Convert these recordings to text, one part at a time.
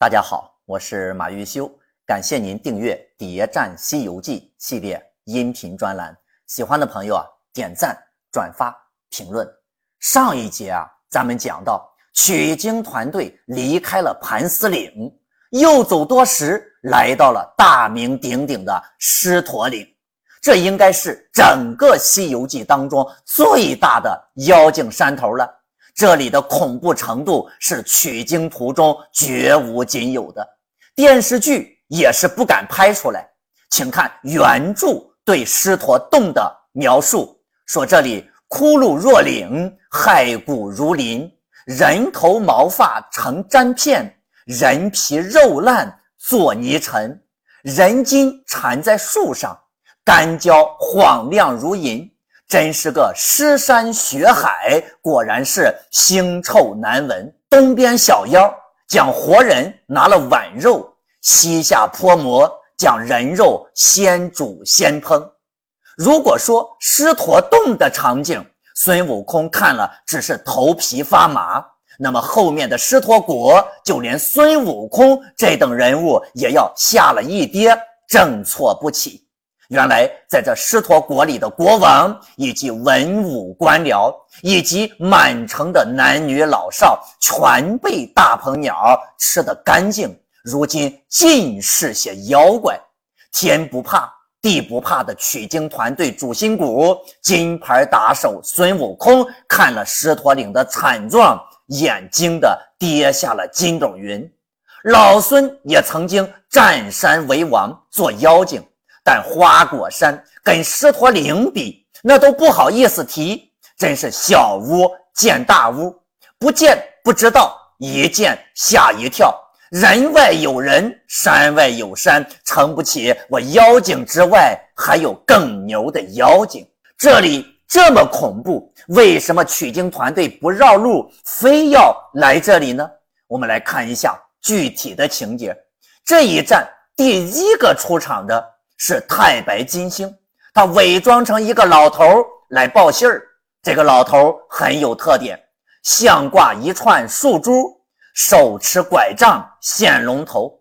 大家好，我是马玉修，感谢您订阅《谍战西游记》系列音频专栏。喜欢的朋友啊，点赞、转发、评论。上一节啊，咱们讲到取经团队离开了盘丝岭，又走多时，来到了大名鼎鼎的狮驼岭。这应该是整个《西游记》当中最大的妖精山头了。这里的恐怖程度是取经途中绝无仅有的，电视剧也是不敢拍出来。请看原著对狮驼洞的描述，说这里骷髅若岭，骸骨如林，人头毛发成毡片，人皮肉烂作泥尘，人筋缠在树上，干焦晃亮如银。真是个尸山血海，果然是腥臭难闻。东边小妖将活人拿了碗肉，膝下泼馍，将人肉先煮先烹。如果说狮驼洞的场景，孙悟空看了只是头皮发麻，那么后面的狮驼国，就连孙悟空这等人物也要吓了一跌，正错不起。原来，在这狮驼国里的国王以及文武官僚，以及满城的男女老少，全被大鹏鸟吃得干净。如今尽是些妖怪，天不怕地不怕的取经团队主心骨金牌打手孙悟空，看了狮驼岭的惨状，眼睛的跌下了筋斗云。老孙也曾经占山为王，做妖精。但花果山跟狮驼岭比，那都不好意思提，真是小巫见大巫，不见不知道，一见吓一跳。人外有人，山外有山，撑不起我妖精之外，还有更牛的妖精。这里这么恐怖，为什么取经团队不绕路，非要来这里呢？我们来看一下具体的情节。这一站第一个出场的。是太白金星，他伪装成一个老头来报信儿。这个老头很有特点，项挂一串树珠，手持拐杖显龙头，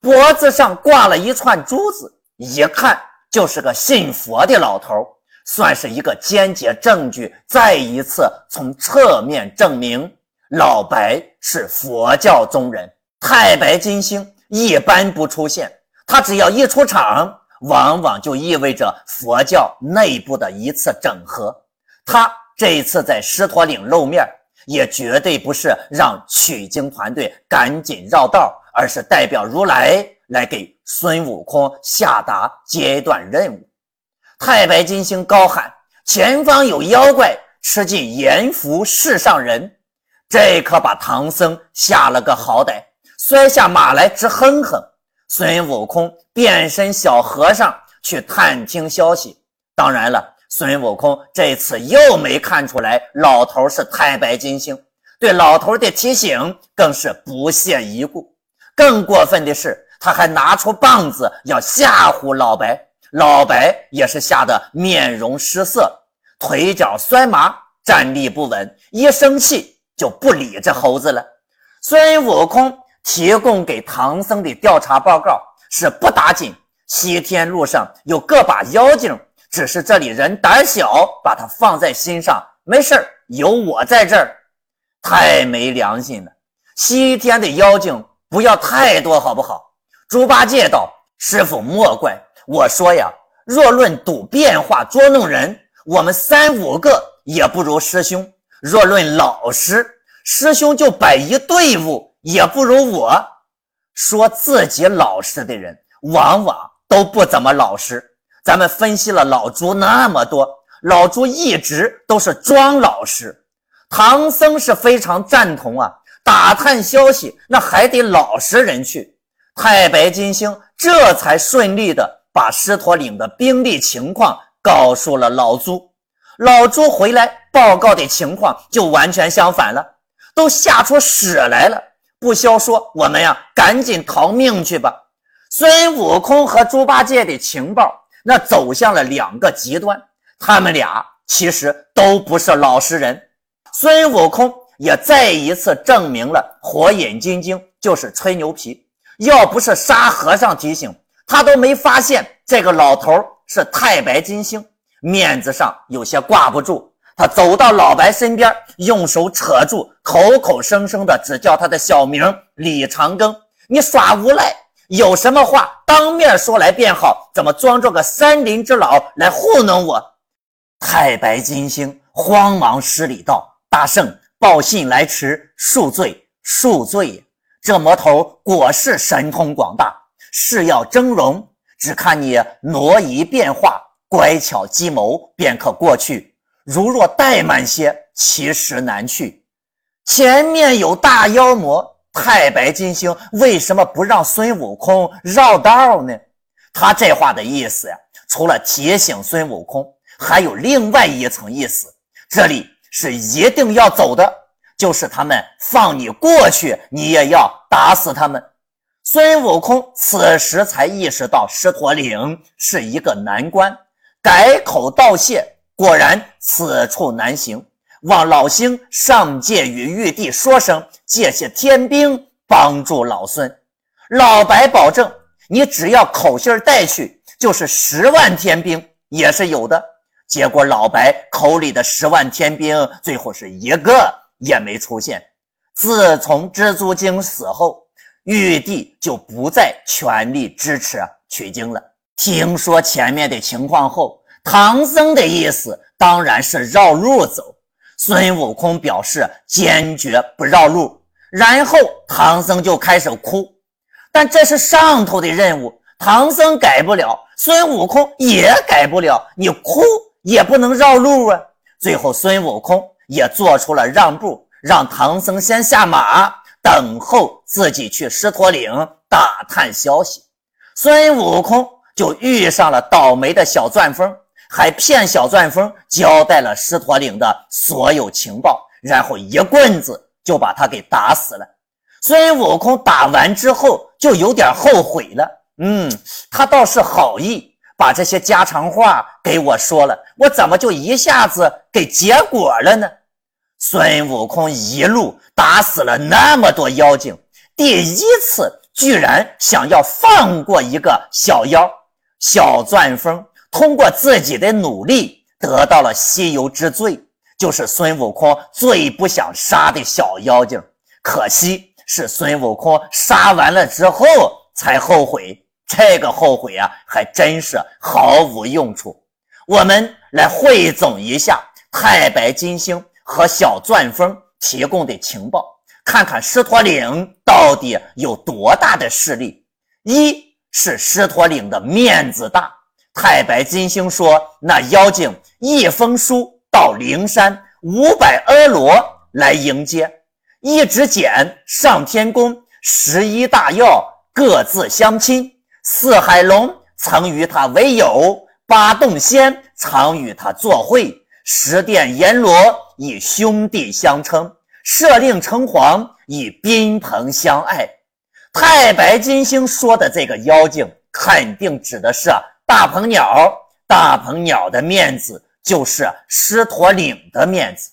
脖子上挂了一串珠子，一看就是个信佛的老头，算是一个间接证据。再一次从侧面证明老白是佛教中人。太白金星一般不出现，他只要一出场。往往就意味着佛教内部的一次整合。他这一次在狮驼岭露面，也绝对不是让取经团队赶紧绕道，而是代表如来来给孙悟空下达阶段任务。太白金星高喊：“前方有妖怪，吃尽阎浮世上人。”这可把唐僧吓了个好歹，摔下马来直哼哼。孙悟空变身小和尚去探听消息。当然了，孙悟空这次又没看出来老头是太白金星，对老头的提醒更是不屑一顾。更过分的是，他还拿出棒子要吓唬老白。老白也是吓得面容失色，腿脚酸麻，站立不稳，一生气就不理这猴子了。孙悟空。提供给唐僧的调查报告是不打紧，西天路上有个把妖精，只是这里人胆小，把他放在心上，没事有我在这儿，太没良心了。西天的妖精不要太多，好不好？猪八戒道：“师傅莫怪，我说呀，若论赌变化捉弄人，我们三五个也不如师兄；若论老实，师兄就摆一队伍。”也不如我说自己老实的人，往往都不怎么老实。咱们分析了老朱那么多，老朱一直都是装老实。唐僧是非常赞同啊，打探消息那还得老实人去。太白金星这才顺利的把狮驼岭的兵力情况告诉了老朱。老朱回来报告的情况就完全相反了，都吓出屎来了。不消说，我们呀，赶紧逃命去吧！孙悟空和猪八戒的情报，那走向了两个极端。他们俩其实都不是老实人。孙悟空也再一次证明了火眼金睛就是吹牛皮。要不是沙和尚提醒，他都没发现这个老头是太白金星，面子上有些挂不住。他走到老白身边，用手扯住，口口声声的只叫他的小名李长庚。你耍无赖，有什么话当面说来便好，怎么装作个山林之老来糊弄我？太白金星慌忙施礼道：“大圣，报信来迟，恕罪，恕罪。这魔头果是神通广大，是要峥嵘，只看你挪移变化，乖巧计谋，便可过去。”如若怠慢些，其实难去。前面有大妖魔太白金星，为什么不让孙悟空绕道呢？他这话的意思呀，除了提醒孙悟空，还有另外一层意思。这里是一定要走的，就是他们放你过去，你也要打死他们。孙悟空此时才意识到狮驼岭是一个难关，改口道谢。果然此处难行，望老星上界与玉帝说声，借些天兵帮助老孙。老白保证，你只要口信带去，就是十万天兵也是有的。结果老白口里的十万天兵，最后是一个也没出现。自从蜘蛛精死后，玉帝就不再全力支持取经了。听说前面的情况后。唐僧的意思当然是绕路走，孙悟空表示坚决不绕路，然后唐僧就开始哭。但这是上头的任务，唐僧改不了，孙悟空也改不了，你哭也不能绕路啊。最后孙悟空也做出了让步，让唐僧先下马，等候自己去狮驼岭打探消息。孙悟空就遇上了倒霉的小钻风。还骗小钻风交代了狮驼岭的所有情报，然后一棍子就把他给打死了。孙悟空打完之后就有点后悔了，嗯，他倒是好意把这些家常话给我说了，我怎么就一下子给结果了呢？孙悟空一路打死了那么多妖精，第一次居然想要放过一个小妖小钻风。通过自己的努力得到了西游之最，就是孙悟空最不想杀的小妖精。可惜是孙悟空杀完了之后才后悔，这个后悔啊，还真是毫无用处。我们来汇总一下太白金星和小钻风提供的情报，看看狮驼岭到底有多大的势力。一是狮驼岭的面子大。太白金星说：“那妖精一封书到灵山，五百阿罗来迎接。一指简上天宫，十一大要各自相亲。四海龙曾与他为友，八洞仙常与他作会，十殿阎罗以兄弟相称，设令城隍以宾朋相爱。”太白金星说的这个妖精，肯定指的是。大鹏鸟，大鹏鸟的面子就是狮驼岭的面子。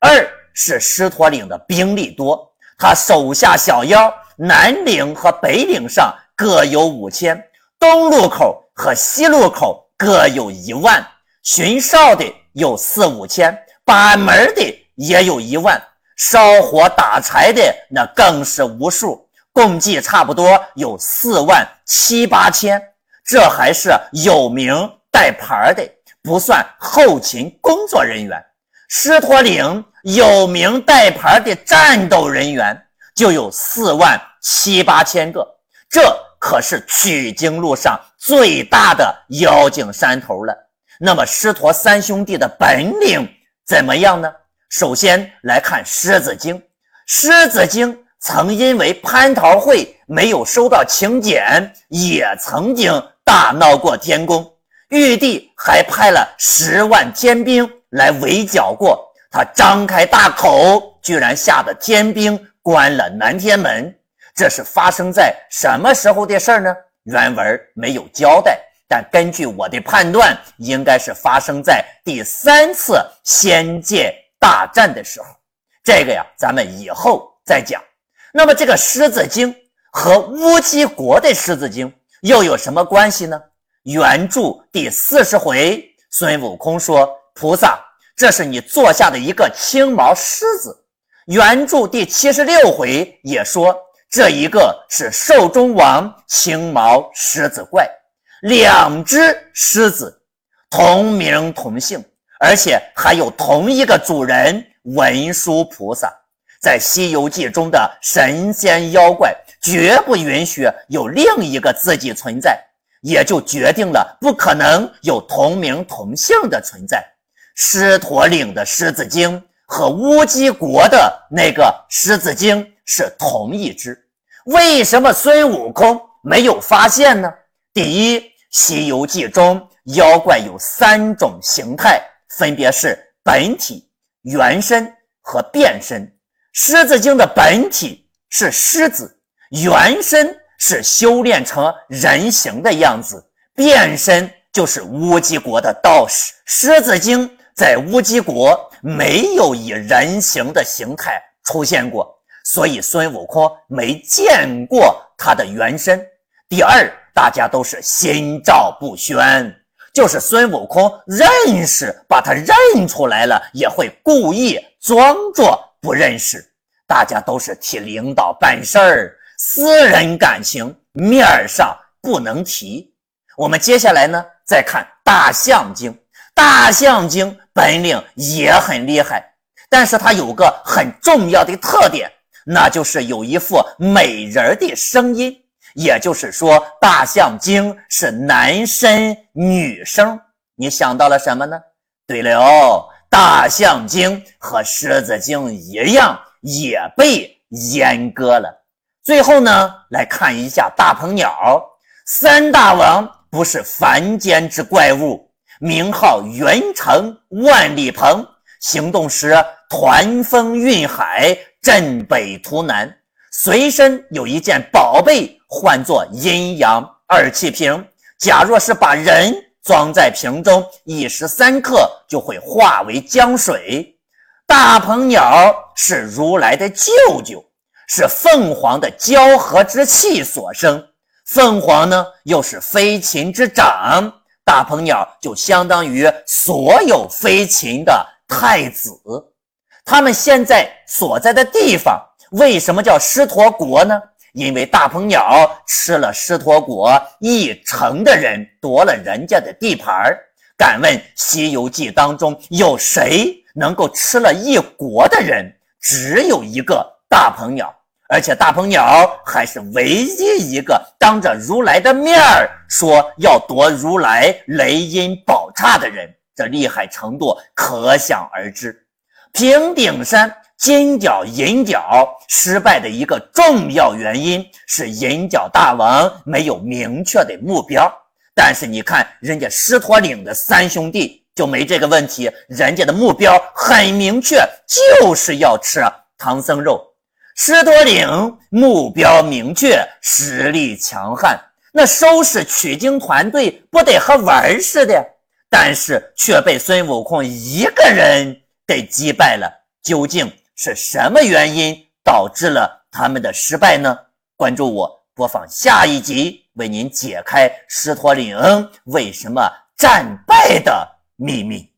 二是狮驼岭的兵力多，他手下小妖南岭和北岭上各有五千，东路口和西路口各有一万，巡哨的有四五千，把门的也有一万，烧火打柴的那更是无数，共计差不多有四万七八千。这还是有名带牌的，不算后勤工作人员。狮驼岭有名带牌的战斗人员就有四万七八千个，这可是取经路上最大的妖精山头了。那么狮驼三兄弟的本领怎么样呢？首先来看狮子精，狮子精曾因为蟠桃会没有收到请柬，也曾经。大闹过天宫，玉帝还派了十万天兵来围剿过。他张开大口，居然吓得天兵关了南天门。这是发生在什么时候的事儿呢？原文没有交代，但根据我的判断，应该是发生在第三次仙界大战的时候。这个呀，咱们以后再讲。那么这个狮子精和乌鸡国的狮子精又有什么关系呢？原著第四十回，孙悟空说：“菩萨，这是你坐下的一个青毛狮子。”原著第七十六回也说：“这一个是兽中王青毛狮子怪。”两只狮子同名同姓，而且还有同一个主人文殊菩萨。在《西游记》中的神仙妖怪绝不允许有另一个自己存在，也就决定了不可能有同名同姓的存在。狮驼岭的狮子精和乌鸡国的那个狮子精是同一只，为什么孙悟空没有发现呢？第一，《西游记》中妖怪有三种形态，分别是本体、原身和变身。狮子精的本体是狮子，原身是修炼成人形的样子，变身就是乌鸡国的道士。狮子精在乌鸡国没有以人形的形态出现过，所以孙悟空没见过他的原身。第二，大家都是心照不宣，就是孙悟空认识，把他认出来了，也会故意装作不认识。大家都是替领导办事儿，私人感情面上不能提。我们接下来呢，再看大象精。大象精本领也很厉害，但是它有个很重要的特点，那就是有一副美人的声音。也就是说，大象精是男生女生。你想到了什么呢？对了，大象精和狮子精一样。也被阉割了。最后呢，来看一下大鹏鸟。三大王不是凡间之怪物，名号元成万里鹏，行动时团风运海，镇北图南，随身有一件宝贝，唤作阴阳二气瓶。假若是把人装在瓶中，一时三刻就会化为江水。大鹏鸟是如来的舅舅，是凤凰的交合之气所生。凤凰呢，又是飞禽之长，大鹏鸟就相当于所有飞禽的太子。他们现在所在的地方为什么叫狮驼国呢？因为大鹏鸟吃了狮驼国一城的人，夺了人家的地盘儿。敢问《西游记》当中有谁？能够吃了一国的人只有一个大鹏鸟，而且大鹏鸟还是唯一一个当着如来的面儿说要夺如来雷音宝刹的人，这厉害程度可想而知。平顶山金角银角失败的一个重要原因是银角大王没有明确的目标，但是你看人家狮驼岭的三兄弟。就没这个问题，人家的目标很明确，就是要吃唐僧肉。狮驼岭目标明确，实力强悍，那收拾取经团队不得和玩似的？但是却被孙悟空一个人给击败了。究竟是什么原因导致了他们的失败呢？关注我，播放下一集，为您解开狮驼岭为什么战败的。秘密。